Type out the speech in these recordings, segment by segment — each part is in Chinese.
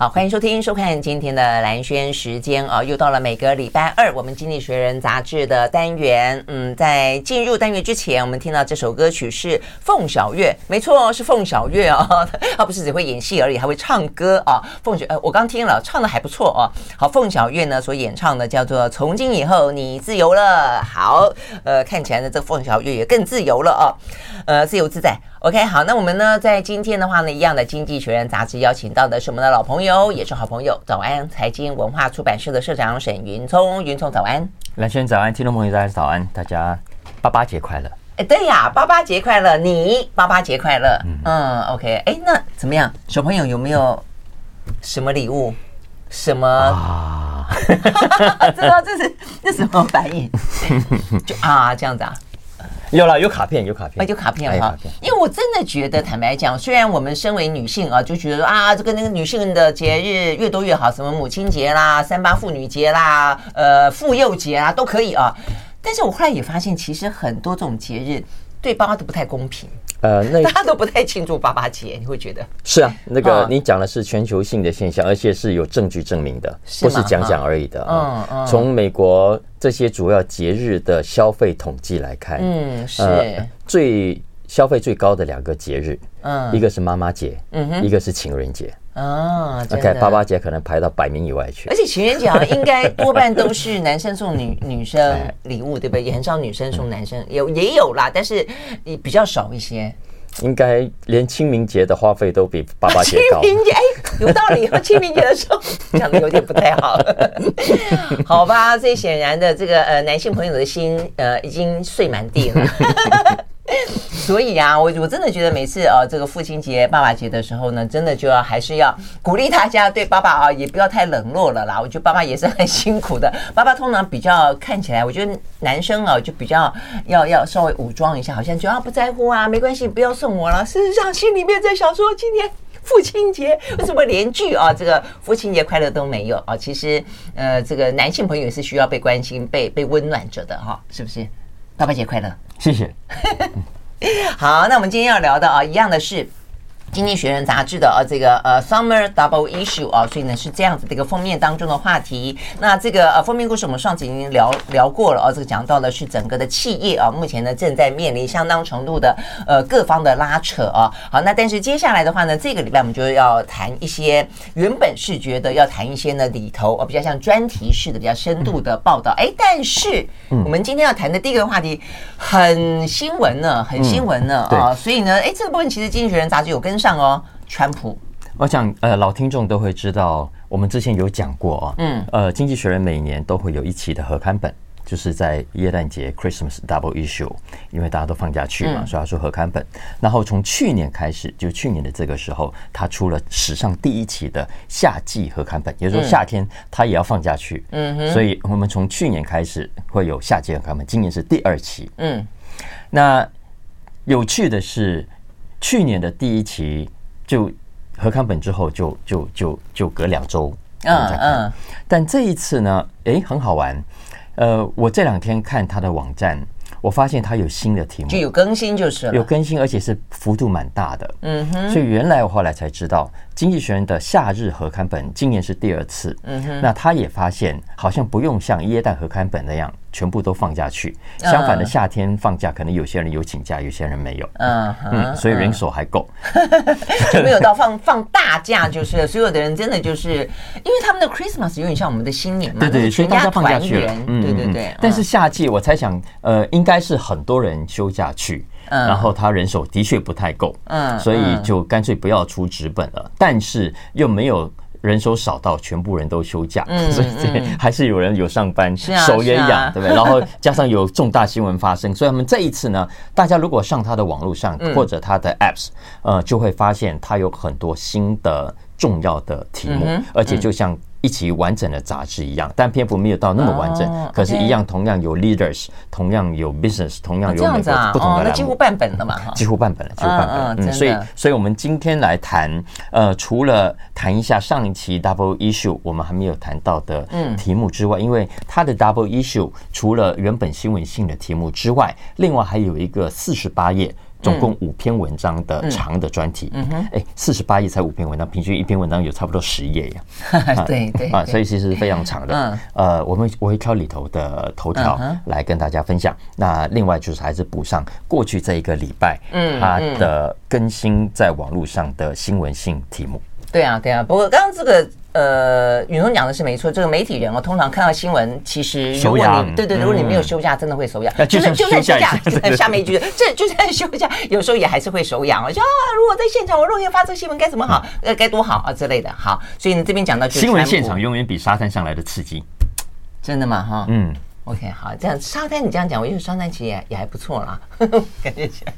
好，欢迎收听、收看今天的兰轩时间啊，又到了每个礼拜二，我们《经济学人》杂志的单元。嗯，在进入单元之前，我们听到这首歌曲是凤小岳，没错，是凤小岳 啊，他不是只会演戏而已，还会唱歌啊。凤小，呃，我刚听了，唱的还不错啊。好，凤小岳呢所演唱的叫做《从今以后你自由了》。好，呃，看起来呢，这凤小岳也更自由了啊，呃，自由自在。OK，好，那我们呢，在今天的话呢，一样的《经济学人》杂志邀请到的是我们的老朋友，也是好朋友，早安财经文化出版社的社长沈云聪，云聪早安，兰萱早安，听众朋友大家早安，大家八八节快乐！哎，对呀，八八节快乐，你八八节快乐，嗯，嗯，OK，哎，那怎么样，小朋友有没有什么礼物？什么啊？知道这是这什么反应？就啊，这样子啊。有了，有卡片，有卡片，有卡片哈。因为我真的觉得，坦白讲，虽然我们身为女性啊，就觉得啊，这个那个女性的节日越多越好，什么母亲节啦、三八妇女节啦、呃妇幼节啊，都可以啊。但是我后来也发现，其实很多这种节日对爸妈都不太公平。呃，那大家都不太庆祝爸爸节，你会觉得是啊？那个你讲的是全球性的现象，而且是有证据证明的，不是讲讲而已的。嗯嗯。从美国这些主要节日的消费统计来看，嗯，是最消费最高的两个节日，嗯，一个是妈妈节，嗯哼，一个是情人节。哦，OK，爸爸节可能排到百名以外去。而且情人节好像应该多半都是男生送女女生礼物，对不对？也很少女生送男生，有也有啦，但是也比较少一些。应该连清明节的花费都比爸爸节高。清明节，哎，有道理。清明节的时候讲的有点不太好，好吧？所以显然的，这个呃男性朋友的心呃已经碎满地了。所以啊，我我真的觉得每次啊，这个父亲节、爸爸节的时候呢，真的就要还是要鼓励大家对爸爸啊，也不要太冷落了啦。我觉得爸爸也是很辛苦的。爸爸通常比较看起来，我觉得男生啊就比较要要稍微武装一下，好像觉得不在乎啊，没关系，不要送我了。事实上，心里面在想说，今天父亲节为什么连句啊，这个父亲节快乐都没有啊？其实，呃，这个男性朋友也是需要被关心、被被温暖着的哈，是不是？爸爸节快乐，谢谢。好，那我们今天要聊的啊，一样的是。《经济学人》杂志的呃这个呃 Summer Double Issue 啊，所以呢是这样子的一个封面当中的话题。那这个呃封面故事我们上次已经聊聊过了啊，这个讲到的是整个的企业啊，目前呢正在面临相当程度的呃各方的拉扯啊。好，那但是接下来的话呢，这个礼拜我们就要谈一些原本是觉得要谈一些呢里头啊比较像专题式的比较深度的报道。哎，但是我们今天要谈的第一个话题很新闻呢，很新闻呢啊，所以呢，哎这个部分其实《经济学人》杂志有跟。上哦，川普，我想呃，老听众都会知道，我们之前有讲过啊，嗯，呃，经济学人每年都会有一期的合刊本，就是在耶诞节 Christmas Double Issue，因为大家都放假去嘛，所以他说合刊本。然后从去年开始，就去年的这个时候，他出了史上第一期的夏季合刊本，也就是说夏天他也要放假去，嗯，所以我们从去年开始会有夏季合刊本，今年是第二期，嗯，那有趣的是。去年的第一期就合刊本之后就就就就隔两周，嗯嗯，但这一次呢，诶，很好玩，呃，我这两天看他的网站。我发现他有新的题目，就有更新就是了，有更新，而且是幅度蛮大的。嗯哼，所以原来我后来才知道，《经济学人》的夏日合刊本今年是第二次。嗯哼，那他也发现，好像不用像耶诞合刊本那样全部都放假去，相反的夏天放假，可能有些人有请假，有些人没有。嗯嗯，所以人手还够，就没有到放放大假，就是所有的人真的就是，因为他们的 Christmas 有点像我们的新年嘛，对对，所以大家放假去了。嗯，对对对。但是夏季我猜想，呃，应该是很多人休假去，然后他人手的确不太够，嗯，所以就干脆不要出纸本了。但是又没有人手少到全部人都休假，所以还是有人有上班，手也痒，对不对？然后加上有重大新闻发生，所以他们这一次呢，大家如果上他的网络上或者他的 apps，呃，就会发现他有很多新的重要的题目，而且就像。一起完整的杂志一样，但篇幅没有到那么完整，哦、可是，一样同样有 leaders，同样有 business，同样有每个不同的栏目，几乎半本了嘛，几乎半本了，几乎半本了。嗯，所以，所以我们今天来谈，呃，除了谈一下上一期 double issue 我们还没有谈到的题目之外，因为它的 double issue 除了原本新闻性的题目之外，另外还有一个四十八页。总共五篇文章的长的专题。哎，四十八页才五篇文章，平均一篇文章有差不多十页呀。对对啊，所以其实非常长的。嗯，呃，我们我会挑里头的头条来跟大家分享。那另外就是还是补上过去这一个礼拜，嗯，它的更新在网络上的新闻性题目。对啊，对啊。不过刚刚这个。呃，宇农讲的是没错，这个媒体人哦，通常看到新闻，其实如果你对对，如果你没有休假，真的会手痒。就是就算休假，下面一句，这就算休假，有时候也还是会手痒。我说啊，如果在现场，我若要发这个新闻该怎么好？呃，该多好啊之类的。好，所以呢这边讲到新闻现场永远比沙滩上来的刺激，真的吗？哈，嗯，OK，好，这样沙滩你这样讲，我觉得沙滩其实也也还不错啦，感觉起来。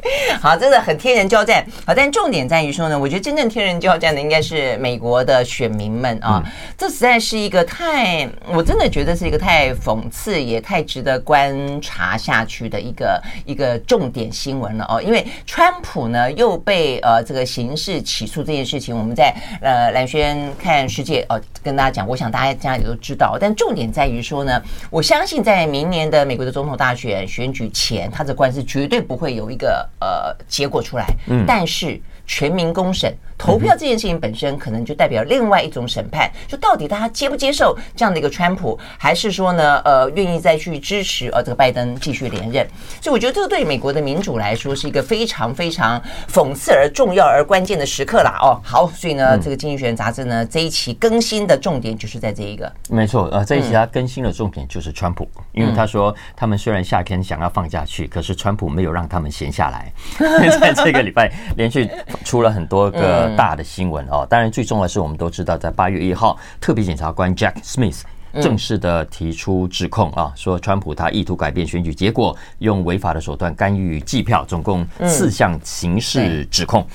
好，真的很天人交战。好，但重点在于说呢，我觉得真正天人交战的应该是美国的选民们啊。这实在是一个太，我真的觉得是一个太讽刺，也太值得观察下去的一个一个重点新闻了哦。因为川普呢又被呃这个刑事起诉这件事情，我们在呃蓝轩看世界哦跟大家讲，我想大家家里都知道。但重点在于说呢，我相信在明年的美国的总统大选选举前，他的官司绝对不会有一个。呃，结果出来，嗯，但是全民公审。投票这件事情本身可能就代表另外一种审判，就到底大家接不接受这样的一个川普，还是说呢，呃，愿意再去支持呃这个拜登继续连任？所以我觉得这个对美国的民主来说是一个非常非常讽刺而重要而关键的时刻啦。哦，好，所以呢，这个《经济学人》杂志呢这一期更新的重点就是在这一个。没错，呃，这一期它更新的重点就是川普，因为他说他们虽然夏天想要放假去，可是川普没有让他们闲下来，在这个礼拜连续出了很多个。大的新闻哦，当然最重要的是，我们都知道，在八月一号，特别检察官 Jack Smith 正式的提出指控啊，说川普他意图改变选举结果，用违法的手段干预计票，总共四项刑事指控。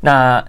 那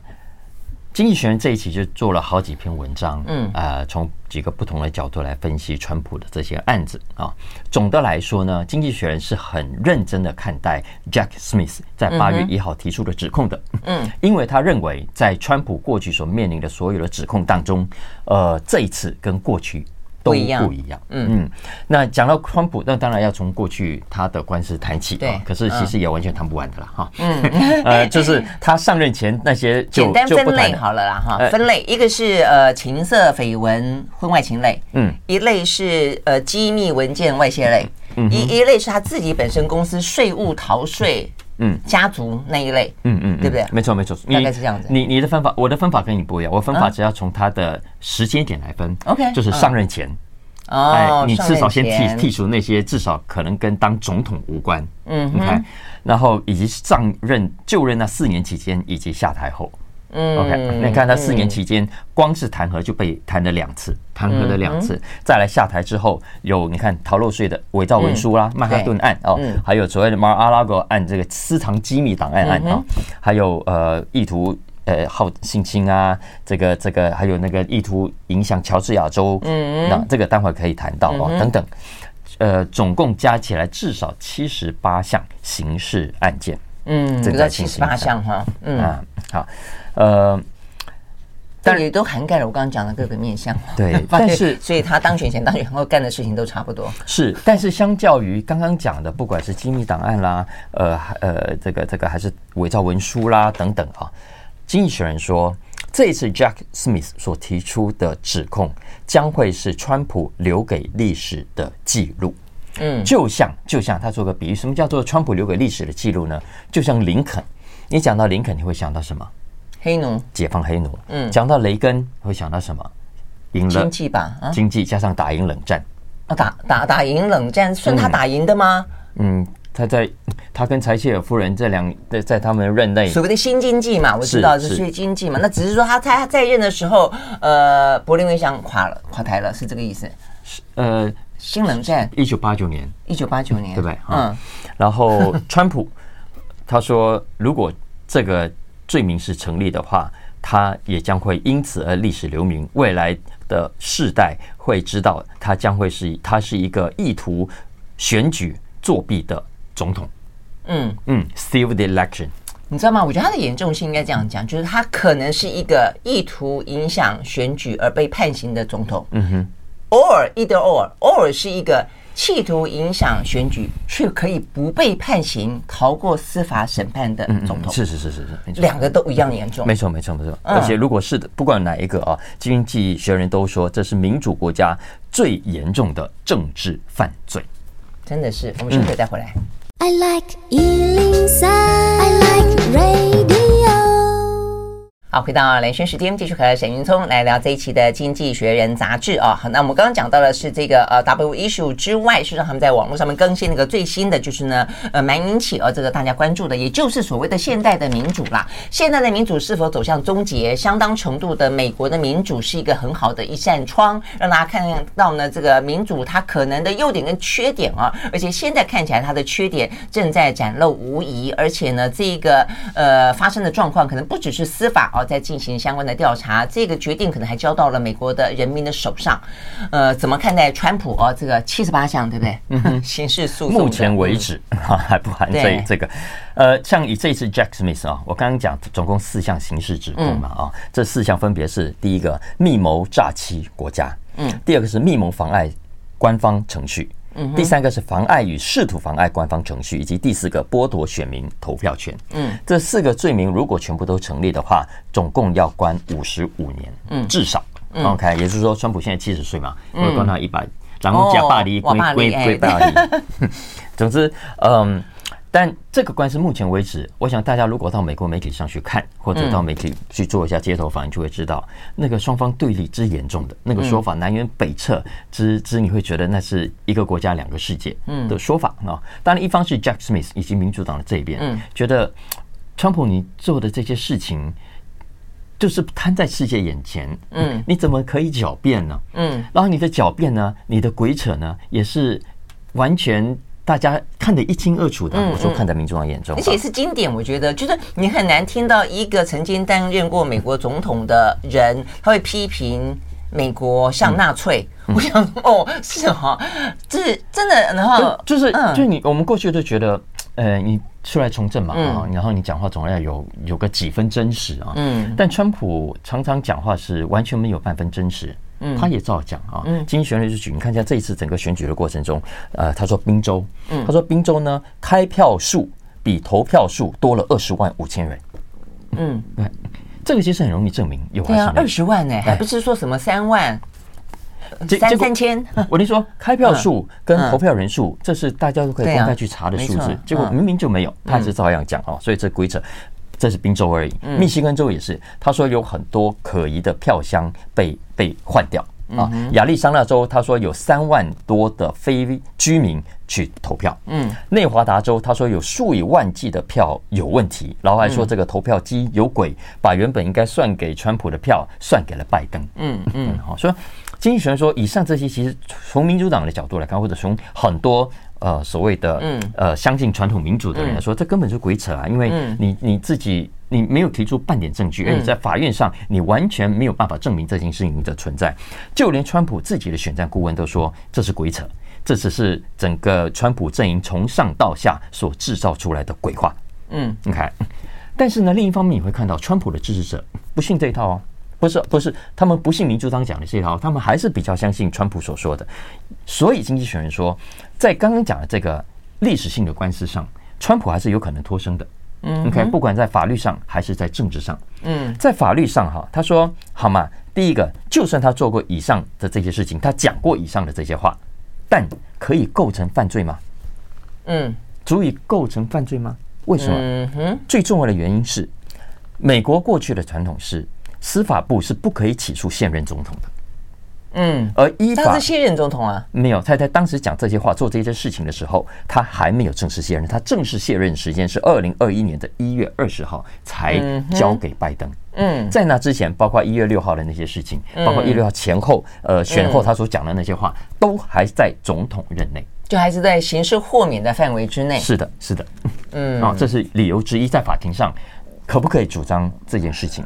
经济学人这一期就做了好几篇文章，嗯，呃，从几个不同的角度来分析川普的这些案子啊。总的来说呢，经济学人是很认真的看待 Jack Smith 在八月一号提出的指控的，嗯，因为他认为在川普过去所面临的所有的指控当中，呃，这一次跟过去。都不一样，嗯嗯。那讲到川普，那当然要从过去他的官司谈起，对。可是其实也完全谈不完的了哈。嗯，呃，就是他上任前那些 简单分类好了啦哈。分类一个是呃情色绯闻婚外情类，嗯，一类是呃机密文件外泄类，嗯，一一类是他自己本身公司税务逃税，嗯，家族那一类，嗯嗯，对不对？没错没错，大概是这样子。你你的分法，我的分法跟你不一样，我分法只要从他的时间点来分，OK，就是上任前。哦，你至少先剔剔除那些至少可能跟当总统无关，嗯，你看，然后以及上任就任那四年期间以及下台后，嗯，OK，你看他四年期间光是弹劾就被弹了两次，弹劾了两次，再来下台之后有你看逃漏税的伪造文书啦，曼哈顿案哦，还有所谓的 Mar-a-Lago 案这个私藏机密档案案啊，还有呃意图。呃，好性侵啊，这个这个，还有那个意图影响乔治亚州，嗯，那这个待会可以谈到哦，等等，呃，总共加起来至少七十八项刑事案件，嗯，这个七十八项哈，嗯。啊，好，呃，但也都涵盖了我刚刚讲的各个面向，对，但是所以他当选前、当选后干的事情都差不多，是，但是相较于刚刚讲的，不管是机密档案啦，呃呃，这个这个还是伪造文书啦等等啊。经济学人说，这一次 Jack Smith 所提出的指控将会是川普留给历史的记录。嗯，就像就像他做个比喻，什么叫做川普留给历史的记录呢？就像林肯，你讲到林肯，你会想到什么？黑奴，解放黑奴。嗯，讲到雷根，会想到什么？赢了经济吧，啊，经济加上打赢冷战。啊，打打打赢冷战，算他打赢的吗？嗯。嗯他在他跟柴契尔夫人这两在在他们任内，所谓的新经济嘛，我知道是新经济嘛。那只是说他他在任的时候，呃，柏林围墙垮了，垮台了，是这个意思。是呃，新冷战，一九八九年，一九八九年，对不对？嗯。然后川普他说，如果这个罪名是成立的话，他也将会因此而历史留名，未来的世代会知道他将会是他是一个意图选举作弊的。总统，嗯嗯，steal the election，你知道吗？我觉得他的严重性应该这样讲，就是他可能是一个意图影响选举而被判刑的总统。嗯哼，，or，either or，or 是一个企图影响选举却可以不被判刑、逃过司法审判的总统。是是是是是，两个都一样严重。没错没错没错。而且如果是的，不管哪一个啊，经济学人都说这是民主国家最严重的政治犯罪。真的是，我们休息再回来。I like 好，回到连线时间，继续和沈云聪来聊这一期的《经济学人》杂志啊。好，那我们刚刚讲到的是这个呃 W issue 之外，事实上他们在网络上面更新那个最新的，就是呢呃蛮引起呃这个大家关注的，也就是所谓的现代的民主啦。现代的民主是否走向终结？相当程度的美国的民主是一个很好的一扇窗，让大家看到呢这个民主它可能的优点跟缺点啊。而且现在看起来它的缺点正在展露无遗，而且呢这个呃发生的状况可能不只是司法啊。在进行相关的调查，这个决定可能还交到了美国的人民的手上。呃，怎么看待川普哦？这个七十八项，对不对？嗯哼，刑事诉讼目前为止啊，还不含这这个。呃，像以这次 Jack Smith 啊，我刚刚讲总共四项刑事指控嘛啊，这四项分别是：第一个密谋诈欺国家，嗯，第二个是密谋妨碍官方程序。第三个是妨碍与试图妨碍官方程序，以及第四个剥夺选民投票权。嗯，这四个罪名如果全部都成立的话，总共要关五十五年，嗯，至少。OK，也就是说，川普现在七十岁嘛，会关到一百，然后加巴黎归归归巴黎。总之，嗯。但这个官司目前为止，我想大家如果到美国媒体上去看，或者到媒体去做一下街头访问，就会知道那个双方对立之严重的那个说法，南辕北辙之之，你会觉得那是一个国家两个世界的说法啊。当然，一方是 Jack Smith 以及民主党的这一边，觉得川普你做的这些事情就是摊在世界眼前，嗯，你怎么可以狡辩呢？嗯，然后你的狡辩呢，你的鬼扯呢，也是完全。大家看得一清二楚的，我说看在民众党严重，而且是经典。我觉得就是你很难听到一个曾经担任过美国总统的人，他会批评美国像纳粹。我想哦，是哈，这是真的。然后就是，就你我们过去都觉得，呃，你出来从政嘛啊，然后你讲话总要有有个几分真实啊。嗯。但川普常常讲话是完全没有半分真实。嗯，他也照讲啊。嗯，经济学人就举，你看一下这一次整个选举的过程中，呃，他说宾州，嗯，他说宾州呢，开票数比投票数多了二十万五千人。嗯，对，这个其实很容易证明有二十万呢，还不是说什么三万、三三千。我跟你说，开票数跟投票人数，这是大家都可以公开去查的数字。结果明明就没有，他还是照样讲哦。所以这规则。这是宾州而已，密西根州也是。他说有很多可疑的票箱被被换掉啊。亚利桑那州他说有三万多的非居民去投票。嗯，内华达州他说有数以万计的票有问题，然后还说这个投票机有鬼，把原本应该算给川普的票算给了拜登。嗯嗯，好，所以经济学人说，以上这些其实从民主党的角度来看，或者从很多。呃，所谓的嗯呃，相信传统民主的人来说，这根本是鬼扯啊！因为你你自己你没有提出半点证据，而且在法院上你完全没有办法证明这件事情的存在。就连川普自己的选战顾问都说这是鬼扯，这只是整个川普阵营从上到下所制造出来的鬼话。嗯，你看，但是呢，另一方面你会看到川普的支持者不信这一套哦。不是不是，他们不信民主党讲的这套，他们还是比较相信川普所说的。所以经济学人说，在刚刚讲的这个历史性的官司上，川普还是有可能脱身的。嗯，OK，不管在法律上还是在政治上，嗯，在法律上哈，他说好嘛，第一个，就算他做过以上的这些事情，他讲过以上的这些话，但可以构成犯罪吗？嗯，足以构成犯罪吗？为什么？嗯哼，最重要的原因是，美国过去的传统是。司法部是不可以起诉现任总统的，嗯，而依法他是现任总统啊，没有，他在当时讲这些话、做这些事情的时候，他还没有正式卸任，他正式卸任时间是二零二一年的一月二十号才交给拜登。嗯，在那之前，包括一月六号的那些事情，包括一月六号前后，呃，选后他所讲的那些话，都还在总统任内，就还是在刑事豁免的范围之内。是的，是的，嗯，啊，这是理由之一，在法庭上可不可以主张这件事情？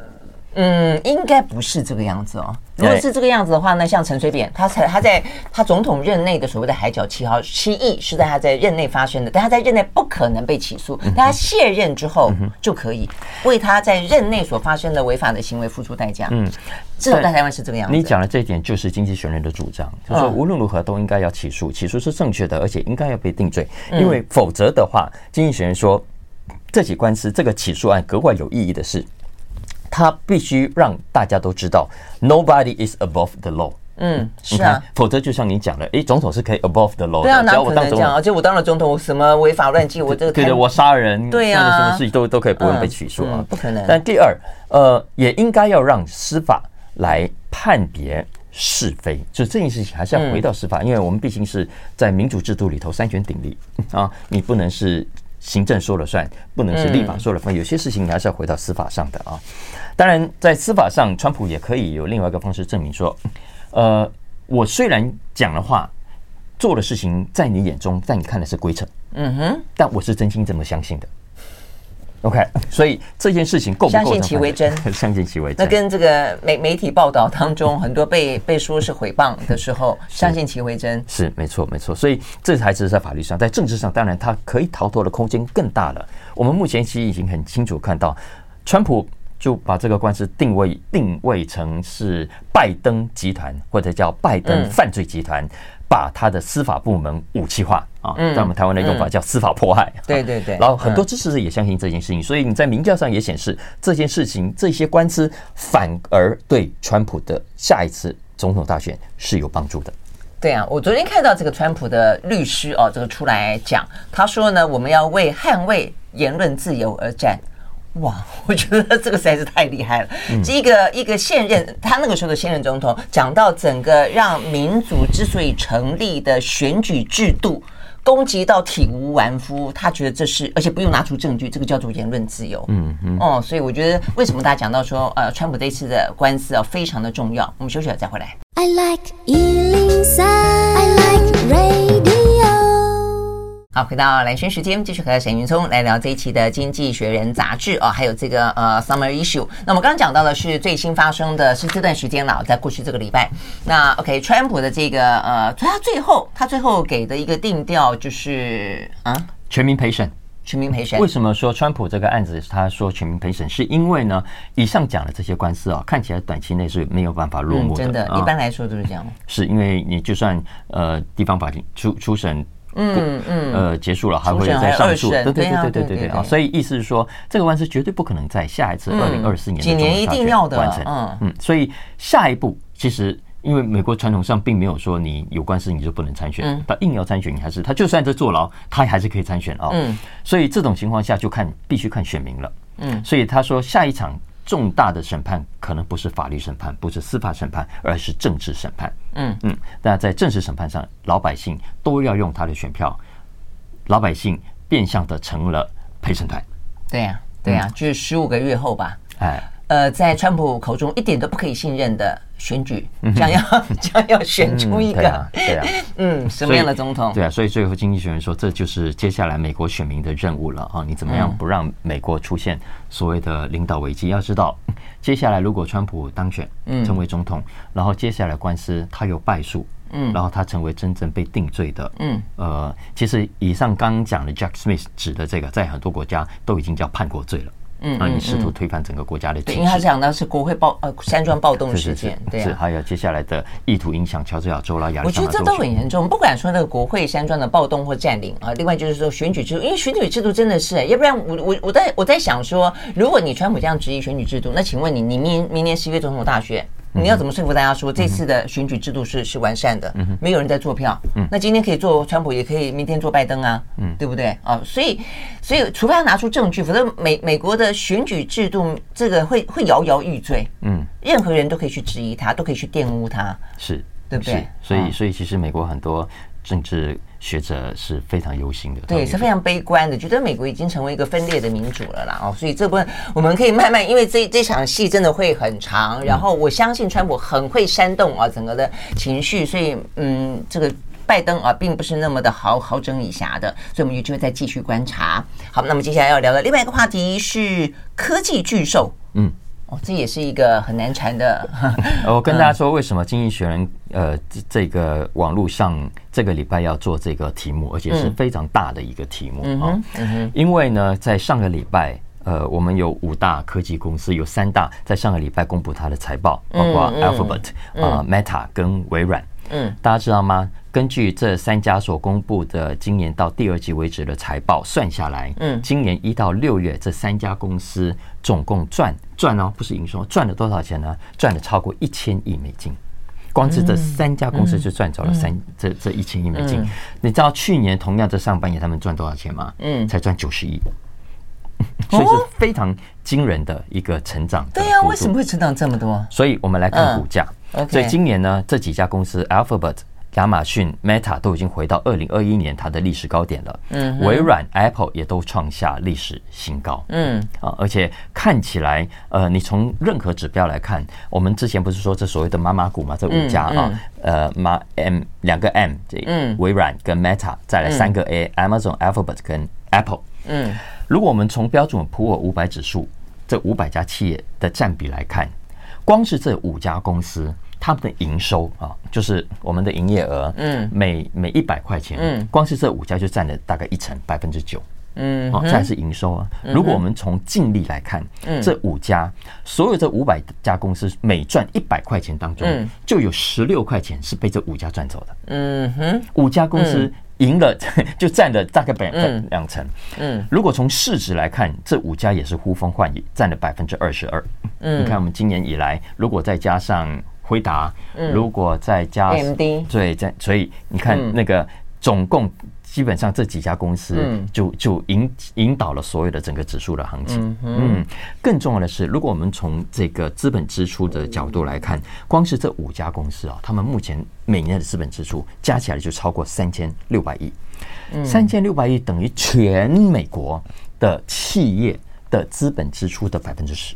嗯，应该不是这个样子哦。如果是这个样子的话呢，像陈水扁，他才他在他总统任内的所谓的海角七号七亿是在他在任内发生的，但他在任内不可能被起诉，但他卸任之后就可以为他在任内所发生的违法的行为付出代价。嗯，至少在台湾是这个样子。你讲的这一点就是经济学人的主张，就是说无论如何都应该要起诉，起诉是正确的，而且应该要被定罪，因为否则的话，经济学人说这起官司这个起诉案格外有意义的是。他必须让大家都知道，nobody is above the law。嗯，是啊，否则就像你讲的，哎，总统是可以 above the law 的。对啊，哪可能这样？而且我当了总统，我什么违法乱纪，我这个对的，我杀人，对呀，什么事情都都可以不用被起诉啊，不可能。但第二，呃，也应该要让司法来判别是非，就这件事情还是要回到司法，因为我们毕竟是在民主制度里头三权鼎立啊，你不能是。行政说了算，不能是立法说了算。有些事情你还是要回到司法上的啊。当然，在司法上，川普也可以有另外一个方式证明说，呃，我虽然讲的话、做的事情，在你眼中，在你看来是规程，嗯哼，但我是真心这么相信的。OK，所以这件事情够不够相信其为真？相信其为真。那跟这个媒媒体报道当中很多被 被说是诽谤的时候，相信其为真是没错没错。所以这才是在法律上，在政治上，当然他可以逃脱的空间更大了。我们目前其实已经很清楚看到，川普就把这个官司定位定位成是拜登集团或者叫拜登犯罪集团。把他的司法部门武器化啊，在我们台湾的用法叫司法迫害。对对对。然后很多支持者也相信这件事情，所以你在民调上也显示这件事情，这些官司反而对川普的下一次总统大选是有帮助的。对啊，我昨天看到这个川普的律师哦，这个出来讲，他说呢，我们要为捍卫言论自由而战。哇，我觉得这个实在是太厉害了。一个一个现任，他那个时候的现任总统讲到整个让民主之所以成立的选举制度攻击到体无完肤，他觉得这是而且不用拿出证据，这个叫做言论自由。嗯嗯。哦，所以我觉得为什么大家讲到说呃，川普这次的官司啊非常的重要。我们休息了再回来。I like 103, I like radio 好，回到蓝轩时间，继续和沈云聪来聊这一期的《经济学人》杂志哦，还有这个呃 Summer Issue。那我们刚刚讲到的是最新发生的是这段时间了，在过去这个礼拜。那 OK，川普的这个呃，他最后他最后给的一个定调就是啊，全民陪审，全民陪审。为什么说川普这个案子他说全民陪审？是因为呢，以上讲的这些官司啊，看起来短期内是没有办法落幕的。嗯、真的，一般来说都是这样。是因为你就算呃地方法庭初初审。嗯嗯，呃，结束了还会再上诉，对对对对对对对啊！所以意思是说，这个官司绝对不可能在下一次二零二四年几年一定要的完成。嗯嗯，所以下一步其实，因为美国传统上并没有说你有官司你就不能参选，他硬要参选，你还是他就算在坐牢，他还是可以参选啊。嗯，所以这种情况下就看必须看选民了。嗯，所以他说下一场。重大的审判可能不是法律审判，不是司法审判，而是政治审判。嗯嗯，但在政治审判上，老百姓都要用他的选票，老百姓变相的成了陪审团。对呀，对呀，就是十五个月后吧。哎。呃，在川普口中一点都不可以信任的选举，将要 将要选出一个，对啊，嗯，什么样的总统？对啊，所以最后经济学人说，这就是接下来美国选民的任务了啊！你怎么样不让美国出现所谓的领导危机？要知道，接下来如果川普当选，成为总统，然后接下来官司他有败诉，嗯，然后他成为真正被定罪的，嗯，呃，其实以上刚刚讲的 Jack Smith 指的这个，在很多国家都已经叫叛国罪了。嗯，啊，你试图推翻整个国家的体制，因为他讲的是国会暴呃山庄暴动事件，对，是还有接下来的意图影响乔治亚州啦、亚利桑那州。我觉得这都很严重，不管说那个国会山庄的暴动或占领啊，另外就是说选举制度，因为选举制度真的是，要不然我我我在我在想说，如果你川普这样质疑选举制度，那请问你，你明明年十一月总统大选？你要怎么说服大家说这次的选举制度是是完善的？没有人在做票，那今天可以做川普，也可以明天做拜登啊，对不对啊？所以，所以除非要拿出证据，否则美美国的选举制度这个会会摇摇欲坠。嗯，任何人都可以去质疑他，都可以去玷污他，是对不对？所以，所以其实美国很多政治。学者是非常忧心的，对，是非常悲观的，觉得美国已经成为一个分裂的民主了啦。哦，所以这部分我们可以慢慢，因为这这场戏真的会很长，然后我相信川普很会煽动啊整个的情绪，所以嗯，这个拜登啊并不是那么的好好整以暇的，所以我们有机会再继续观察。好，那么接下来要聊的另外一个话题是科技巨兽，嗯。哦，这也是一个很难缠的。我跟大家说，为什么《经济学人》呃这个网络上这个礼拜要做这个题目，而且是非常大的一个题目啊？因为呢，在上个礼拜。呃，我们有五大科技公司，有三大在上个礼拜公布它的财报，包括 Alphabet、啊 Meta 跟微软。嗯，大家知道吗？根据这三家所公布的今年到第二季为止的财报算下来，嗯，今年一到六月这三家公司总共赚赚哦，不是营收，赚了多少钱呢？赚了超过一千亿美金，光是这三家公司就赚走了三这这一千亿美金。你知道去年同样这上半年他们赚多少钱吗？嗯，才赚九十亿。所以是非常惊人的一个成长。对呀，为什么会成长这么多？所以我们来看股价。所以今年呢，这几家公司，Alphabet、亚马逊、Meta 都已经回到二零二一年它的历史高点了。嗯，微软、Apple 也都创下历史新高。嗯啊，而且看起来，呃，你从任何指标来看，我们之前不是说这所谓的妈妈股嘛？这五家啊，呃，妈 M 两个 M，这微软跟 Meta，再来三个 A，Amazon、Alphabet 跟 Apple。嗯。如果我们从标准普尔五百指数这五百家企业的占比来看，光是这五家公司，他们的营收啊，就是我们的营业额，嗯，每每一百块钱，嗯，光是这五家就占了大概一成百分之九，嗯，好，这是营收啊。如果我们从净利来看，这五家所有这五百家公司每赚一百块钱当中，就有十六块钱是被这五家赚走的，嗯哼，五家公司。赢了 就占了大概百分两成。嗯，如果从市值来看，这五家也是呼风唤雨，占了百分之二十二。嗯，你看我们今年以来，如果再加上辉达，如果再加上对，在所以你看那个总共。基本上这几家公司就就引引导了所有的整个指数的行情。嗯，更重要的是，如果我们从这个资本支出的角度来看，光是这五家公司啊，他们目前每年的资本支出加起来就超过三千六百亿。三千六百亿等于全美国的企业的资本支出的百分之十。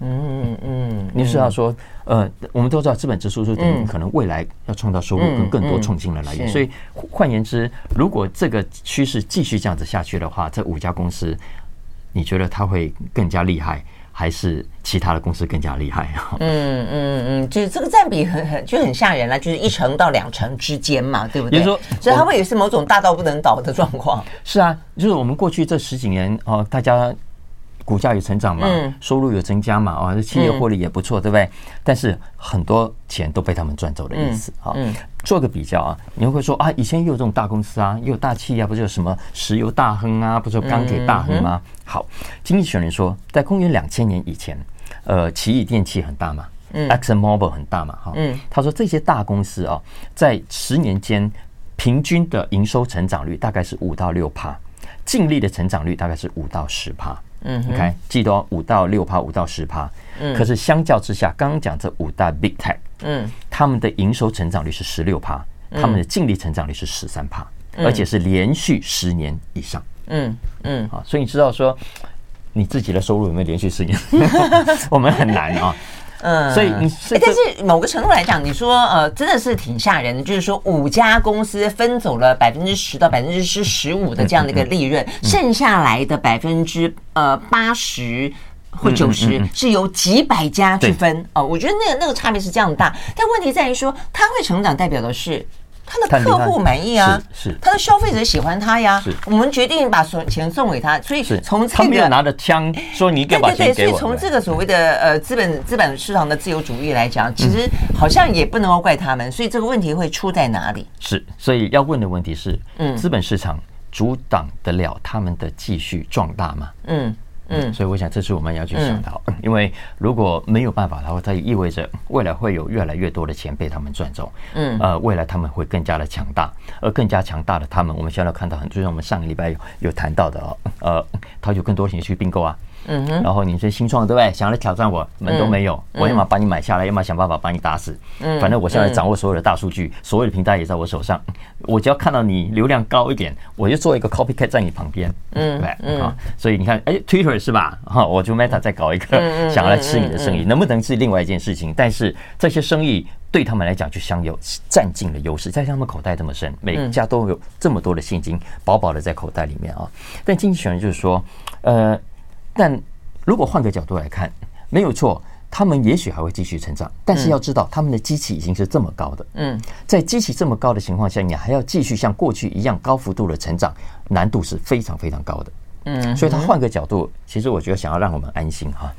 嗯嗯嗯，你是要说，呃，我们都知道资本支出是等于可能未来要创造收入跟更多创新的来源，所以换言之，如果这个趋势继续这样子下去的话，这五家公司，你觉得它会更加厉害，还是其他的公司更加厉害？嗯嗯嗯，就是这个占比很很就很吓人了，就是一成到两成之间嘛，对不对？说，所以它会也是某种大到不能倒的状况。是啊，就是我们过去这十几年呃，大家。股价有成长嘛，收入有增加嘛，啊，这企业获利也不错，对不对？但是很多钱都被他们赚走的意思啊。做个比较啊，你会说啊，以前也有这种大公司啊，也有大企业啊，不是有什么石油大亨啊，不是有钢铁大亨吗？好，经济学人说，在公元两千年以前，呃，奇异电器很大嘛，Exxon Mobil 很大嘛，哈，嗯他说这些大公司啊，在十年间平均的营收成长率大概是五到六趴，净利的成长率大概是五到十趴。嗯，你看，记得五到六趴，五到十趴。嗯，可是相较之下，刚刚讲这五大 Big Tech，嗯，他们的营收成长率是十六趴，他们的净利成长率是十三趴，而且是连续十年以上。嗯嗯，啊，所以你知道说，你自己的收入有没有连续十年？我们很难啊。嗯，所以你是，但是某个程度来讲，你说呃，真的是挺吓人的，就是说五家公司分走了百分之十到百分之十十五的这样的一个利润，剩下来的百分之呃八十或九十是由几百家去分。哦。我觉得那个那个差别是这样大，但问题在于说，它会成长，代表的是。他的客户满意啊，是他的消费者喜欢他呀。我们决定把所钱送给他，所以从这个他没有拿着枪说你给把钱给我。对对对，所以从这个所谓的呃资本资本市场的自由主义来讲，其实好像也不能够怪他们。所以这个问题会出在哪里？是，所以要问的问题是，嗯，资本市场阻挡得了他们的继续壮大吗？嗯。嗯，所以我想这是我们要去想到，因为如果没有办法的话，它意味着未来会有越来越多的钱被他们赚走。嗯，呃，未来他们会更加的强大，而更加强大的他们，我们现在看到很，就像我们上个礼拜有有谈到的哦，呃，他有更多钱去并购啊。嗯哼，然后你是新创对不对？想要来挑战我，门都没有。我要么把你买下来，要么想办法把你打死。嗯，反正我现在掌握所有的大数据，所有的平台也在我手上。我只要看到你流量高一点，我就做一个 copycat 在你旁边。嗯，对啊，所以你看，哎，Twitter 是吧？哈，我就 Meta 再搞一个，想要来吃你的生意，能不能是另外一件事情？但是这些生意对他们来讲就享有占尽了优势，在他们口袋这么深，每家都有这么多的现金，饱饱的在口袋里面啊。但经济学人就是说，呃。但如果换个角度来看，没有错，他们也许还会继续成长，但是要知道他们的机器已经是这么高的。嗯，在机器这么高的情况下，你还要继续像过去一样高幅度的成长，难度是非常非常高的。嗯，所以他换个角度，其实我觉得想要让我们安心哈。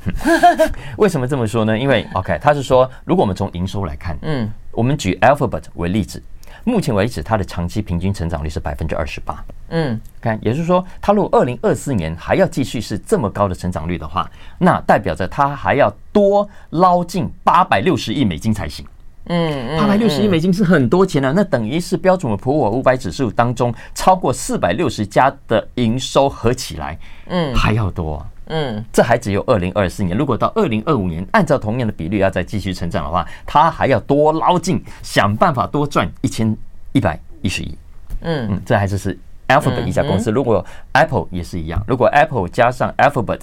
为什么这么说呢？因为 OK，他是说，如果我们从营收来看，嗯，我们举 Alphabet 为例子。目前为止，它的长期平均成长率是百分之二十八。嗯，看，也就是说，它如果二零二四年还要继续是这么高的成长率的话，那代表着它还要多捞进八百六十亿美金才行。嗯，八百六十亿美金是很多钱了，那等于是标准的普尔五百指数当中超过四百六十家的营收合起来，嗯，还要多。嗯，这还只有二零二四年。如果到二零二五年，按照同样的比率要再继续成长的话，它还要多捞进，想办法多赚一千一百一十亿。嗯嗯，这还是是 Alphabet 一家公司。如果 Apple 也是一样，如果 Apple 加上 Alphabet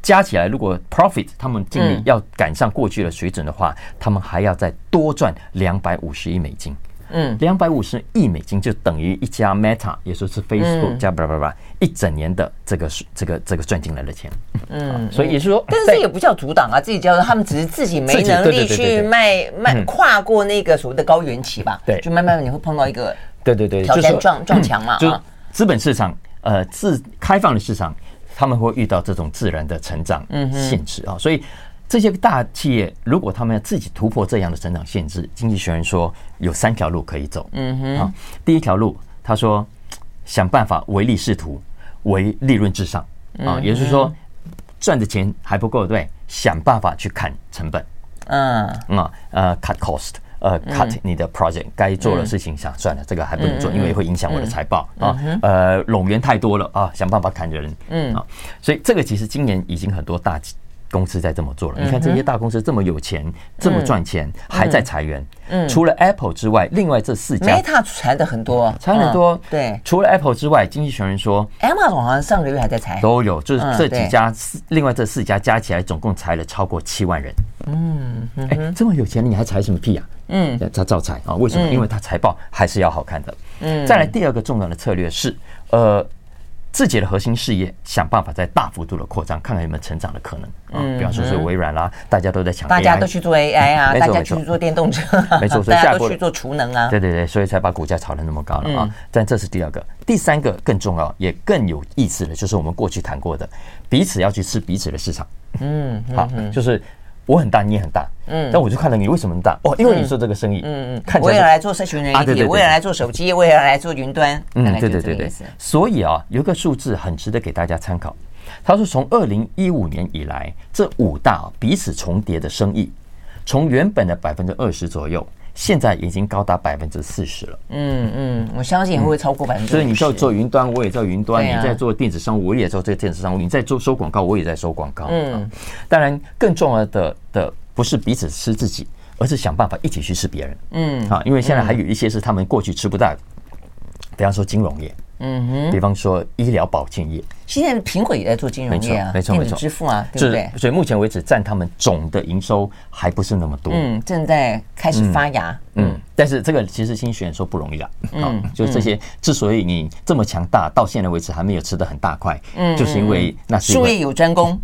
加起来，如果 Profit 他们净利要赶上过去的水准的话，他们还要再多赚两百五十亿美金。嗯，两百五十亿美金就等于一家 Meta，也就是 Facebook 加叭叭叭一整年的这个这个这个赚进来的钱。嗯，所以也是说，但是这也不叫阻挡啊，自己叫做他们只是自己没能力去迈迈跨过那个所谓的高原期吧。对，就慢慢你会碰到一个对对对挑战撞 撞墙嘛。就资本市场呃自开放的市场，他们会遇到这种自然的成长限制啊，所以。这些大企业如果他们要自己突破这样的成长限制，经济学人说有三条路可以走。嗯哼，啊，第一条路他说想办法唯利是图，唯利润至上啊，也就是说赚的钱还不够，对，想办法去砍成本。嗯啊呃，cut cost，呃，cut 你的 project 该做的事情，想算了，这个还不能做，因为会影响我的财报啊。呃，冗员太多了啊，想办法砍人。嗯啊，所以这个其实今年已经很多大。公司在这么做了，你看这些大公司这么有钱，这么赚钱，还在裁员。嗯，除了 Apple 之外，另外这四家，Meta 裁的很多，裁很多。对，除了 Apple 之外，经济学人说，Amazon 好像上个月还在裁，都有，就是这几家，另外这四家加起来总共裁了超过七万人。嗯，哎，这么有钱，你还裁什么屁啊？嗯，他造财啊？为什么？因为他财报还是要好看的。嗯，再来第二个重要的策略是，呃。自己的核心事业，想办法再大幅度的扩张，看看有没有成长的可能啊。比方说是微软啦，大家都在抢，大家都去做 AI 啊，大家去做电动车，没错，大家都去做储能啊。对对对，所以才把股价炒得那么高了啊。但这是第二个，第三个更重要也更有意思的就是我们过去谈过的，彼此要去吃彼此的市场。嗯，好，就是。我很大，你也很大，嗯，但我就看到你为什么大哦？因为你做这个生意，嗯嗯，看起来我也来做社群人，啊，对对，我也来做手机，我也来做云端，嗯，对对对对。所以啊，有一个数字很值得给大家参考。他说，从二零一五年以来，这五大彼此重叠的生意，从原本的百分之二十左右。现在已经高达百分之四十了。嗯嗯，我相信也会超过百分之四十。所以你在做云端，我也在云端；你在做电子商务，我也做这个电子商务；你在做收广告，我也在收广告。嗯，当然更重要的的不是彼此吃自己，而是想办法一起去吃别人。嗯，啊，因为现在还有一些是他们过去吃不到，比方说金融业。嗯哼，比方说医疗保健业，现在苹果也在做金融业啊，没错没错，支付啊，对不对？所以目前为止占他们总的营收还不是那么多，嗯，正在开始发芽，嗯，但是这个其实新选说不容易啊，嗯，就这些之所以你这么强大，到现在为止还没有吃的很大块，嗯，就是因为那是术业有专攻，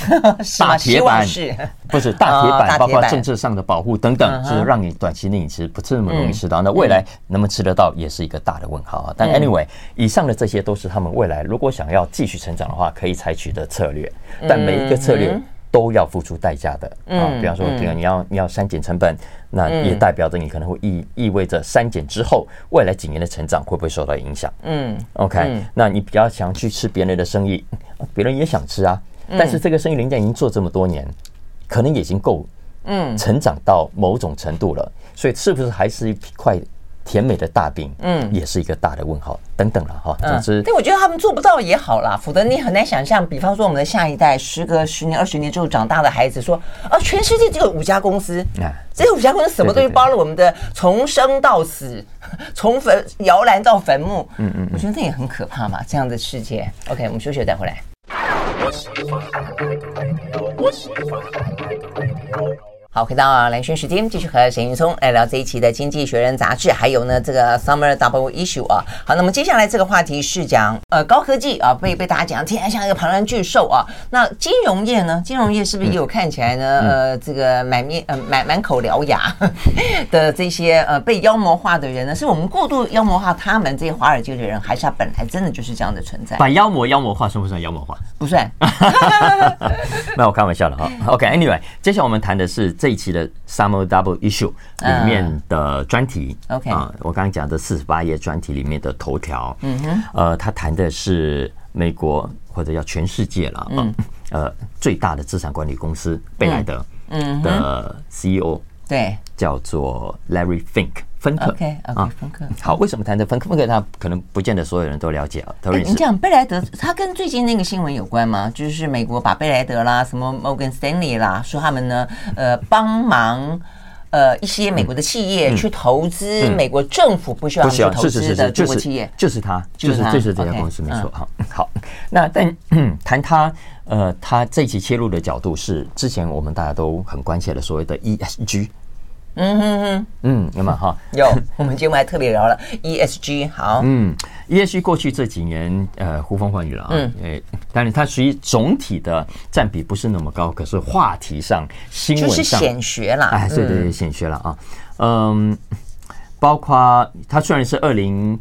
大铁板是，不是大铁板，包括政策上的保护等等，是让你短期内你其实不是那么容易吃到，那未来能不能吃得到也是一个大的问号啊。但 anyway。以上的这些都是他们未来如果想要继续成长的话，可以采取的策略。但每一个策略都要付出代价的啊！比方说，比如你要你要删减成本，那也代表着你可能会意意味着删减之后未来几年的成长会不会受到影响？嗯，OK，那你比较想去吃别人的生意，别人也想吃啊。但是这个生意人家已经做这么多年，可能已经够嗯成长到某种程度了，所以是不是还是一块？甜美的大饼，嗯，也是一个大的问号，等等了哈。总之，但我觉得他们做不到也好啦，否则你很难想象。比方说，我们的下一代，时隔十年、二十年之后长大的孩子说：“啊，全世界只有五家公司，啊，这五家公司什么东西包了我们的从生到死，从坟摇篮到坟墓。”嗯嗯，我觉得那也很可怕嘛，这样的世界。OK，我们休息再回来。好，回到蓝轩时间，继续和沈云聪来聊这一期的《经济学人》杂志，还有呢这个 Summer Double Issue 啊。好，那么接下来这个话题是讲呃高科技啊，被被大家讲，天然像一个庞然巨兽啊。那金融业呢？金融业是不是也有看起来呢？嗯、呃，这个满面呃满满口獠牙 的这些呃被妖魔化的人呢？是我们过度妖魔化他们这些华尔街的人，还是他本来真的就是这样的存在？把妖魔妖魔化算不算妖魔化？不算。那我开玩笑了哈。OK，Anyway，、okay, 接下来我们谈的是。这一期的 Summer Double Issue 里面的专题，OK。啊，我刚刚讲的四十八页专题里面的头条，嗯哼，呃，他谈的是美国或者叫全世界了，嗯，呃，最大的资产管理公司贝莱德，嗯。的 CEO，对，叫做 Larry Fink。芬克，OK OK，，芬克，好，为什么谈这芬克？芬克他可能不见得所有人都了解啊。哎，你讲贝莱德，他跟最近那个新闻有关吗？就是美国把贝莱德啦、什么摩根斯丹利啦，说他们呢，呃，帮忙呃一些美国的企业去投资美国政府不需要去投资的中国企业，就是他，就是就是这家公司没错。好，好，那但谈他呃，他这一期切入的角度是之前我们大家都很关切的所谓的 ESG。嗯哼哼，嗯，那么？哈，有。我们节目还特别聊了 ESG，好，嗯，ESG 过去这几年呃呼风唤雨了啊，嗯，哎，但是它属于总体的占比不是那么高，可是话题上新闻上就是显学了，哎，对对对，显学了啊，嗯，包括它虽然是二零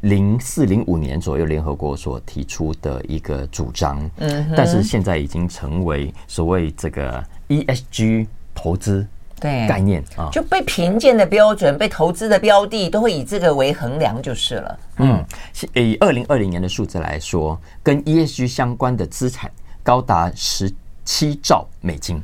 零四零五年左右联合国所提出的一个主张，嗯，但是现在已经成为所谓这个 ESG 投资。对概念啊，就被评鉴的标准、被投资的标的，都会以这个为衡量就是了。嗯，以二零二零年的数字来说，跟 ESG 相关的资产高达十七兆美金。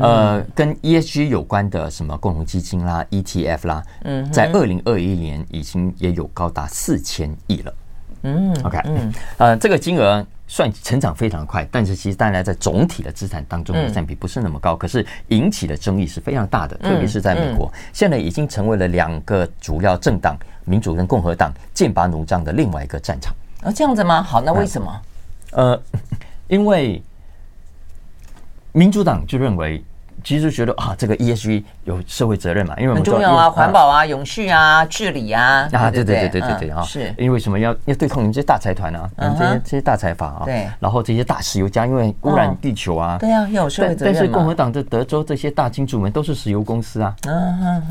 呃，跟 ESG 有关的什么共同基金啦、ETF 啦，嗯，在二零二一年已经也有高达四千亿了。嗯，OK，嗯，呃，这个金额。算成长非常快，但是其实大家在总体的资产当中的占比不是那么高，可是引起的争议是非常大的，特别是在美国，现在已经成为了两个主要政党，民主跟共和党剑拔弩张的另外一个战场。啊，这样子吗？好，那为什么？呃，因为民主党就认为。其实觉得啊，这个 ESG 有社会责任嘛，因为我们很重要啊，环保啊，永续啊，治理啊，啊，对对对对对对啊，是因为什么要要对抗这些大财团啊，这些这些大财阀啊，对，然后这些大石油家，因为污染地球啊，对啊，要有社会责任。但是共和党的德州这些大金主们都是石油公司啊，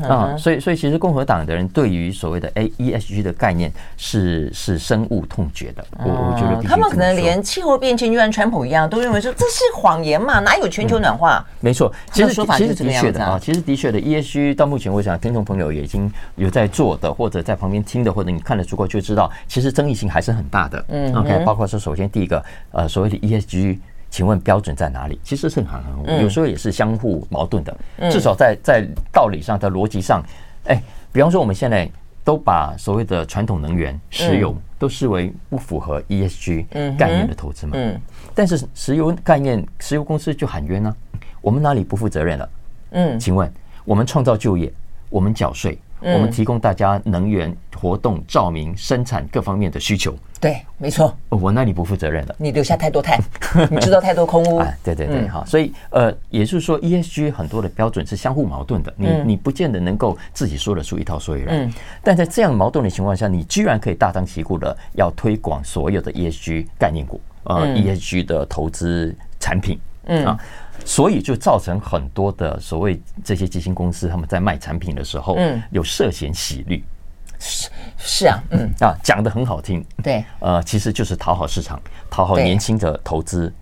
啊，所以所以其实共和党的人对于所谓的 A ESG 的概念是是深恶痛绝的。我我觉得他们可能连气候变迁就像川普一样，都认为说这是谎言嘛，哪有全球暖化？没错。其实其实的确的啊，其实的确的，ESG 到目前为止，啊听众朋友也已经有在做的，或者在旁边听的，或者你看了足够就知道，其实争议性还是很大的。嗯，OK，包括说，首先第一个，呃，所谓的 ESG，请问标准在哪里？其实是很有时候也是相互矛盾的。至少在在道理上，在逻辑上，哎，比方说我们现在都把所谓的传统能源、石油都视为不符合 ESG 概念的投资嘛。嗯，但是石油概念，石油公司就喊冤呢。我们哪里不负责任了？嗯，请问我们创造就业，我们缴税，我们提供大家能源活动、照明、生产各方面的需求。对，没错。我哪里不负责任了？你留下太多碳，你制造太多空污。啊，对对对，好。所以呃，也就是说，ESG 很多的标准是相互矛盾的。你你不见得能够自己说得出一套所以然。嗯。但在这样矛盾的情况下，你居然可以大张旗鼓的要推广所有的 ESG 概念股，呃，ESG 的投资产品。嗯啊。所以就造成很多的所谓这些基金公司，他们在卖产品的时候，嗯，有涉嫌洗绿，是是啊，嗯。啊，讲的很好听，对，呃，其实就是讨好市场，讨好年轻的投资。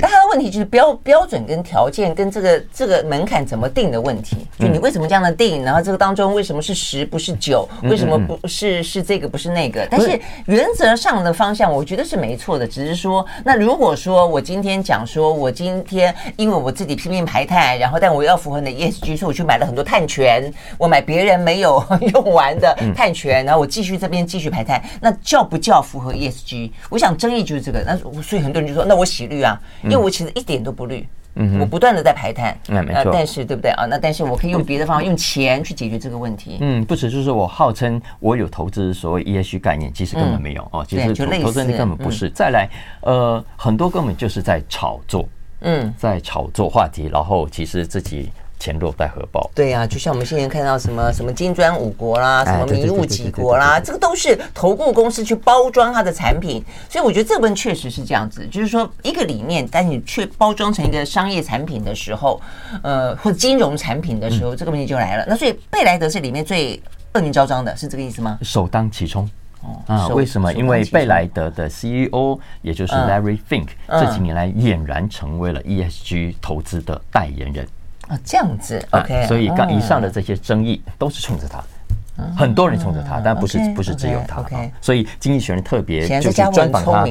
但他的问题就是标标准跟条件跟这个这个门槛怎么定的问题，就你为什么这样的定，然后这个当中为什么是十不是九，为什么不是是这个不是那个？但是原则上的方向我觉得是没错的，只是说那如果说我今天讲说我今天因为我自己拼命排碳，然后但我要符合你的 ESG，所以我去买了很多碳权，我买别人没有用完的碳权，然后我继续这边继续排碳，那叫不叫符合 ESG？我想争议就是这个，那所以很多人就说那我洗绿啊。因为我其实一点都不绿，嗯，我不断的在排碳，嗯，没错，但是对不对啊？那但是我可以用别的方法，用钱去解决这个问题。嗯，不止就是我号称我有投资所谓 ESG 概念，其实根本没有哦，其实投投资根本不是。再来，呃，很多根本就是在炒作，嗯，在炒作话题，然后其实自己钱落袋荷包。对呀、啊，就像我们现在看到什么什么金砖五国啦，什么迷雾几国啦，这个都是投顾公司去包装它的产品。所以我觉得这部分确实是这样子，就是说一个理念，但你却包装成一个商业产品的时候，呃，或者金融产品的时候，这个问题就来了。那所以贝莱德是里面最恶名昭彰的，是这个意思吗？首当其冲。哦啊，为什么？因为贝莱德的 CEO 也就是 Larry Fink 这几年来俨然成为了 ESG 投资的代言人啊，这样子 OK，所以刚以上的这些争议都是冲着他，很多人冲着他，但不是不是只有他。所以经济学人特别就是专访他。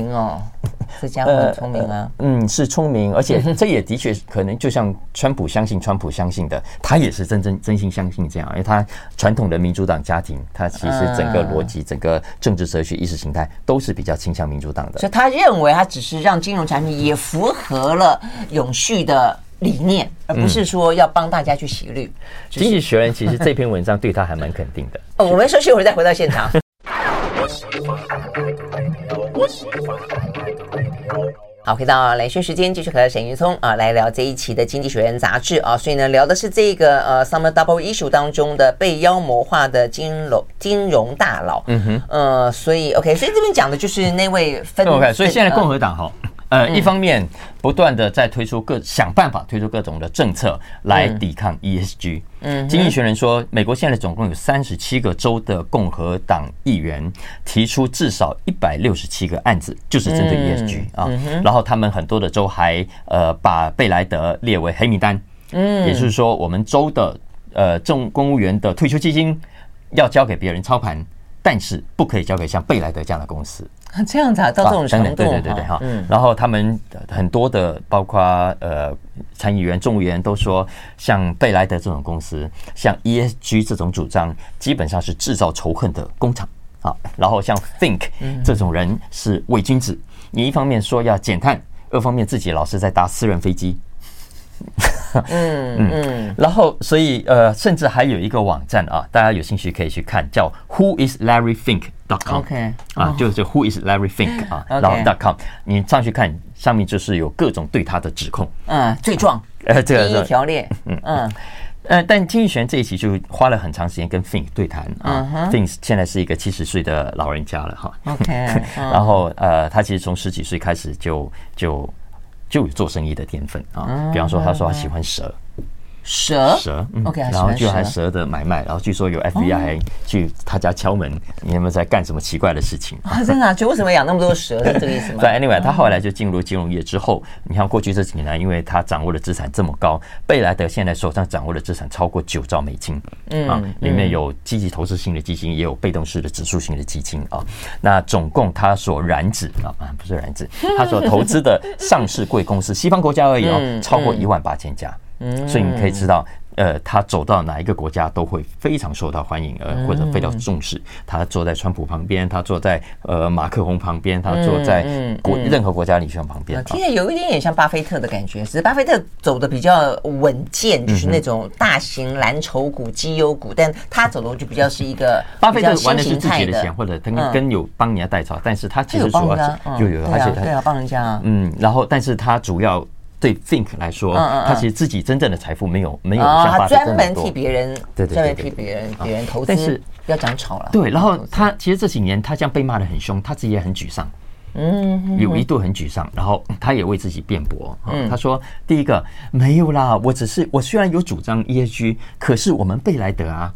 这家伙很聪明啊，嗯，是聪明，而且 这也的确可能就像川普相信川普相信的，他也是真真真心相信这样，因为他传统的民主党家庭，他其实整个逻辑、整个政治哲学、意识形态都是比较倾向民主党的，所以他认为他只是让金融产品也符合了永续的理念，而不是说要帮大家去洗绿。经济学人其实这篇文章对他还蛮肯定的。哦，我们休息一会儿再回到现场。好，回到雷讯时间，继续和沈云聪啊来聊这一期的《经济学人》杂志啊，所以呢，聊的是这个呃 Summer Double Issue 当中的被妖魔化的金融金融大佬。嗯哼，呃，所以 OK，所以这边讲的就是那位分 OK，所以现在共和党哈。呃呃，一方面不断的在推出各想办法推出各种的政策来抵抗 ESG。嗯，经济学人说，美国现在总共有三十七个州的共和党议员提出至少一百六十七个案子，就是针对 ESG 啊。然后他们很多的州还呃把贝莱德列为黑名单。嗯，也就是说，我们州的呃政公务员的退休基金要交给别人操盘，但是不可以交给像贝莱德这样的公司。这样子啊，到这种程度，对对对对哈。嗯，然后他们很多的，包括呃参议员、众议员都说，像贝莱德这种公司，像 ESG 这种主张，基本上是制造仇恨的工厂啊。然后像 Think 这种人是伪君子，你一方面说要减碳，二方面自己老是在搭私人飞机。嗯嗯，然后所以呃，甚至还有一个网站啊，大家有兴趣可以去看，叫 Who is Larry Fink dot com。OK 啊，就是 Who is Larry Fink 啊，然后 dot com，你上去看，上面就是有各种对他的指控。嗯，罪状呃，这个第一条列。嗯嗯呃，但经济学人这一期就花了很长时间跟 Fink 对谈啊。Fink 现在是一个七十岁的老人家了哈。OK，然后呃，他其实从十几岁开始就就。就有做生意的天分啊，比方说，他说他喜欢蛇。蛇蛇，OK，然后就还蛇的买卖，然后据说有 FBI 还去他家敲门，你有没有在干什么奇怪的事情啊？真的，就为什么养那么多蛇？是这个意思吗？对，Anyway，他后来就进入金融业之后，你看过去这几年来，因为他掌握的资产这么高，贝莱德现在手上掌握的资产超过九兆美金，嗯啊，里面有积极投资性的基金，也有被动式的指数型的基金啊。那总共他所染指啊啊，不是染指，他所投资的上市贵公司，西方国家而已哦，超过一万八千家。嗯，所以你可以知道，呃，他走到哪一个国家都会非常受到欢迎，呃，或者非常重视。他坐在川普旁边，他坐在呃马克宏旁边，他坐在国任何国家领袖旁边。听起来有一点点像巴菲特的感觉，只是巴菲特走的比较稳健，就是那种大型蓝筹股、绩优股，但他走的就比较是一个 巴菲特玩的是自己的钱，或者他跟有帮人家代操，但是他其实主要是有有，而且他对啊，帮人家，嗯，然后但是他主要。对 Think 来说，他其实自己真正的财富没有没有像巴菲特那么多。他专门替别人，对对对，替别人别人投资，但是不要讲吵了。对，然后他其实这几年他这样被骂得很凶，他自己也很沮丧，嗯，有一度很沮丧，然后他也为自己辩驳，他说：第一个没有啦，我只是我虽然有主张 ESG，可是我们贝莱德啊，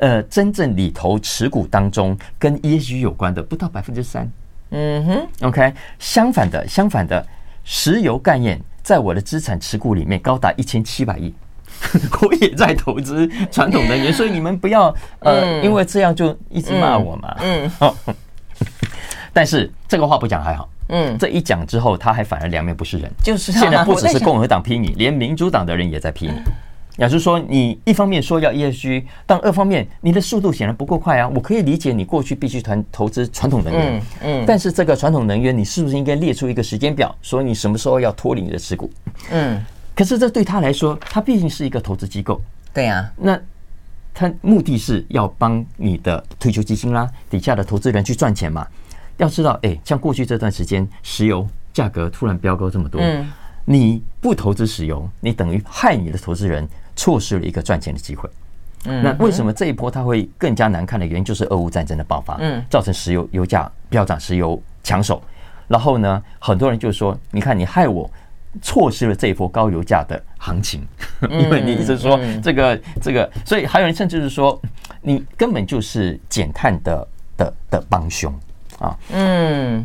呃，真正里头持股当中跟 ESG 有关的不到百分之三，嗯哼，OK，相反的，相反的，石油概念。在我的资产持股里面高达一千七百亿，我也在投资传统能源，所以你们不要呃，因为这样就一直骂我嘛。嗯，但是这个话不讲还好，嗯，这一讲之后，他还反而两面不是人，就是现在不只是共和党批你，连民主党的人也在批你。也就是说，你一方面说要 ESG，但二方面你的速度显然不够快啊。我可以理解你过去必须团投资传统能源，嗯，但是这个传统能源你是不是应该列出一个时间表，说你什么时候要脱离你的持股？嗯，可是这对他来说，他毕竟是一个投资机构，对呀。那他目的是要帮你的退休基金啦，底下的投资人去赚钱嘛。要知道，哎，像过去这段时间，石油价格突然飙高这么多，嗯，你不投资石油，你等于害你的投资人。错失了一个赚钱的机会。嗯，那为什么这一波它会更加难看的原因，就是俄乌战争的爆发，嗯，造成石油油价飙涨，石油抢手。然后呢，很多人就说：“你看，你害我错失了这一波高油价的行情，因为你一直说这个这个，所以还有人甚至是说，你根本就是减碳的的的帮凶啊。”嗯。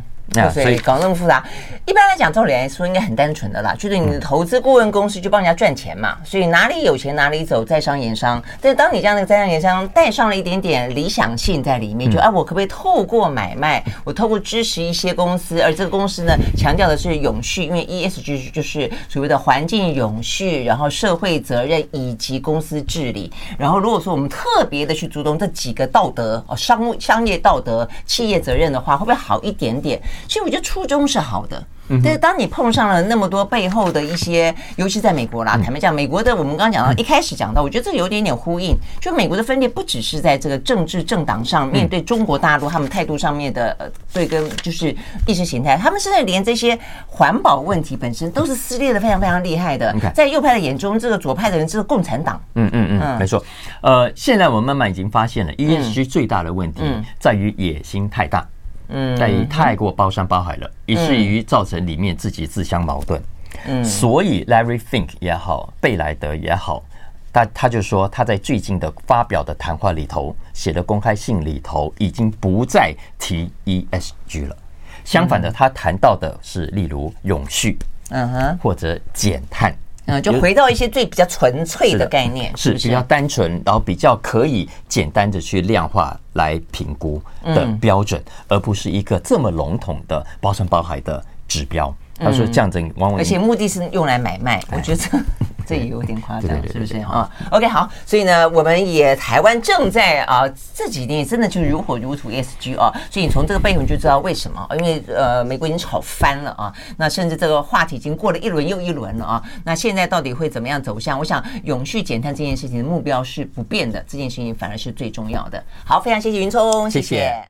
所以搞那么复杂，一般来讲，照理来说应该很单纯的啦，就是你的投资顾问公司就帮人家赚钱嘛，所以哪里有钱哪里走，在商言商。但是当你这样的在商言商带上了一点点理想性在里面，就啊，我可不可以透过买卖，我透过支持一些公司，而这个公司呢，强调的是永续，因为 ESG 就是所谓的环境永续，然后社会责任以及公司治理。然后如果说我们特别的去注重这几个道德哦，商商业道德、企业责任的话，会不会好一点点？其实我觉得初衷是好的，但是当你碰上了那么多背后的一些，尤其在美国啦，坦白讲，美国的我们刚刚讲到一开始讲到，我觉得这有点点呼应，就美国的分裂不只是在这个政治政党上面对中国大陆他们态度上面的对跟就是意识形态，他们现在连这些环保问题本身都是撕裂的非常非常厉害的。在右派的眼中，这个左派的人是共产党。嗯嗯嗯，没错。呃，现在我们慢慢已经发现了，ESG 最大的问题在于野心太大。嗯，在于太过包山包海了，以至于造成里面自己自相矛盾。嗯，所以 Larry Fink 也好，贝莱德也好，他他就说他在最近的发表的谈话里头写的公开信里头，已经不再提 ESG 了。相反的，他谈到的是例如永续，嗯哼，或者减碳。嗯，就回到一些最比较纯粹的概念，是比较单纯，然后比较可以简单的去量化来评估的标准，而不是一个这么笼统的包山包海的指标。他说这样子往往而且目的是用来买卖，我觉得。这也有点夸张，是不是啊？OK，好，所以呢，我们也台湾正在啊这几年真的就如火如荼 ESG 啊，所以你从这个背后就知道为什么，因为呃美国已经炒翻了啊，那甚至这个话题已经过了一轮又一轮了啊，那现在到底会怎么样走向？我想永续减碳这件事情的目标是不变的，这件事情反而是最重要的。好，非常谢谢云聪。谢谢。